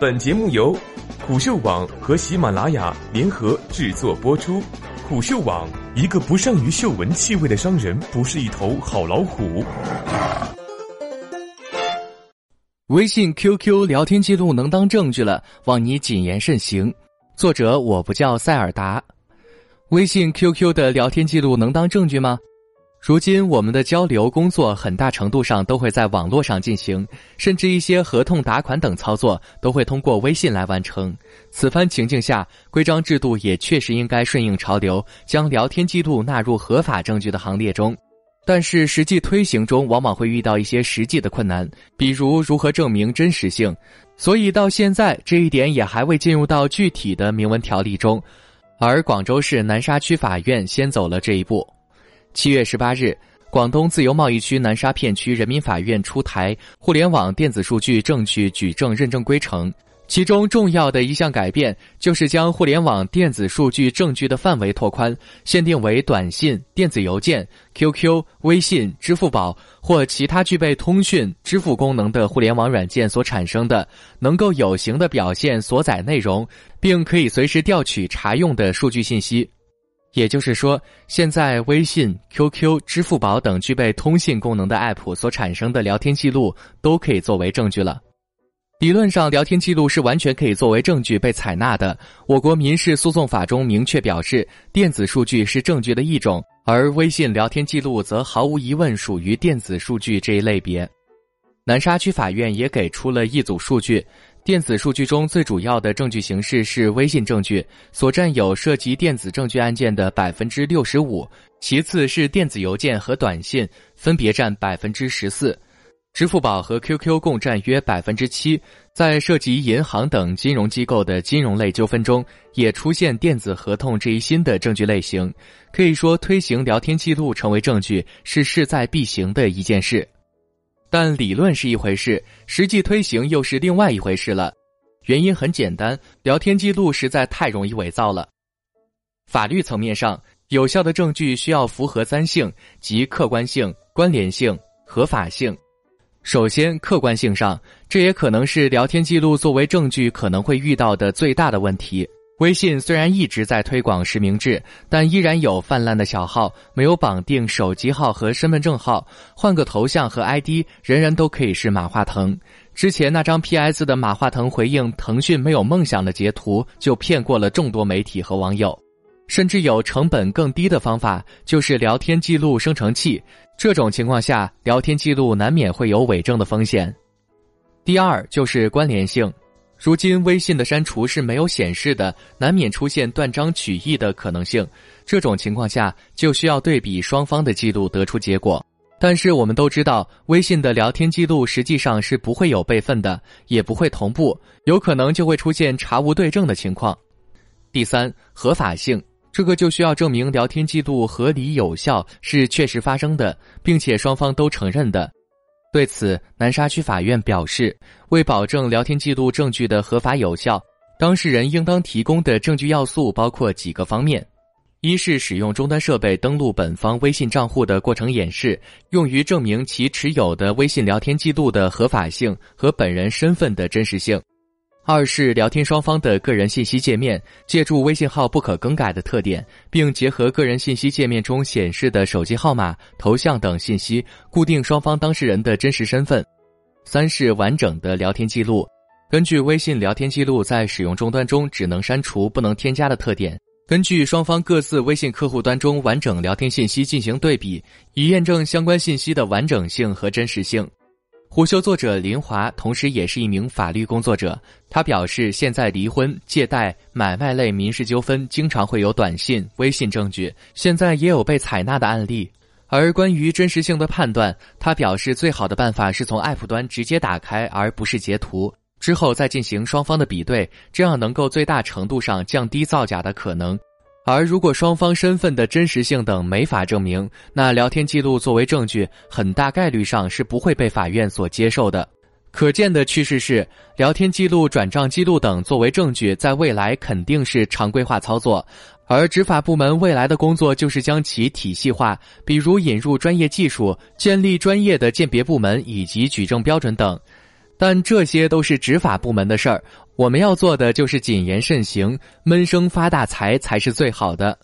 本节目由虎嗅网和喜马拉雅联合制作播出。虎嗅网：一个不善于嗅闻气味的商人，不是一头好老虎。微信、QQ 聊天记录能当证据了，望你谨言慎行。作者：我不叫塞尔达。微信、QQ 的聊天记录能当证据吗？如今，我们的交流、工作很大程度上都会在网络上进行，甚至一些合同、打款等操作都会通过微信来完成。此番情境下，规章制度也确实应该顺应潮流，将聊天记录纳入合法证据的行列中。但是，实际推行中往往会遇到一些实际的困难，比如如何证明真实性。所以，到现在这一点也还未进入到具体的明文条例中，而广州市南沙区法院先走了这一步。七月十八日，广东自由贸易区南沙片区人民法院出台《互联网电子数据证据举证认证规程》，其中重要的一项改变就是将互联网电子数据证据的范围拓宽，限定为短信、电子邮件、QQ、微信、支付宝或其他具备通讯、支付功能的互联网软件所产生的，能够有形的表现所载内容，并可以随时调取查用的数据信息。也就是说，现在微信、QQ、支付宝等具备通信功能的 App 所产生的聊天记录都可以作为证据了。理论上，聊天记录是完全可以作为证据被采纳的。我国民事诉讼法中明确表示，电子数据是证据的一种，而微信聊天记录则毫无疑问属于电子数据这一类别。南沙区法院也给出了一组数据。电子数据中最主要的证据形式是微信证据，所占有涉及电子证据案件的百分之六十五，其次是电子邮件和短信，分别占百分之十四，支付宝和 QQ 共占约百分之七。在涉及银行等金融机构的金融类纠纷中，也出现电子合同这一新的证据类型。可以说，推行聊天记录成为证据是势在必行的一件事。但理论是一回事，实际推行又是另外一回事了。原因很简单，聊天记录实在太容易伪造了。法律层面上，有效的证据需要符合三性，即客观性、关联性、合法性。首先，客观性上，这也可能是聊天记录作为证据可能会遇到的最大的问题。微信虽然一直在推广实名制，但依然有泛滥的小号，没有绑定手机号和身份证号，换个头像和 ID，人人都可以是马化腾。之前那张 PS 的马化腾回应腾讯没有梦想的截图，就骗过了众多媒体和网友。甚至有成本更低的方法，就是聊天记录生成器。这种情况下，聊天记录难免会有伪证的风险。第二就是关联性。如今微信的删除是没有显示的，难免出现断章取义的可能性。这种情况下，就需要对比双方的记录得出结果。但是我们都知道，微信的聊天记录实际上是不会有备份的，也不会同步，有可能就会出现查无对证的情况。第三，合法性，这个就需要证明聊天记录合理有效，是确实发生的，并且双方都承认的。对此，南沙区法院表示，为保证聊天记录证据的合法有效，当事人应当提供的证据要素包括几个方面：一是使用终端设备登录本方微信账户的过程演示，用于证明其持有的微信聊天记录的合法性和本人身份的真实性。二是聊天双方的个人信息界面，借助微信号不可更改的特点，并结合个人信息界面中显示的手机号码、头像等信息，固定双方当事人的真实身份。三是完整的聊天记录，根据微信聊天记录在使用终端中只能删除不能添加的特点，根据双方各自微信客户端中完整聊天信息进行对比，以验证相关信息的完整性和真实性。虎嗅作者林华同时也是一名法律工作者，他表示，现在离婚、借贷、买卖类民事纠纷经常会有短信、微信证据，现在也有被采纳的案例。而关于真实性的判断，他表示，最好的办法是从 App 端直接打开，而不是截图，之后再进行双方的比对，这样能够最大程度上降低造假的可能。而如果双方身份的真实性等没法证明，那聊天记录作为证据，很大概率上是不会被法院所接受的。可见的趋势是，聊天记录、转账记录等作为证据，在未来肯定是常规化操作。而执法部门未来的工作就是将其体系化，比如引入专业技术，建立专业的鉴别部门以及举证标准等。但这些都是执法部门的事儿，我们要做的就是谨言慎行，闷声发大财才是最好的。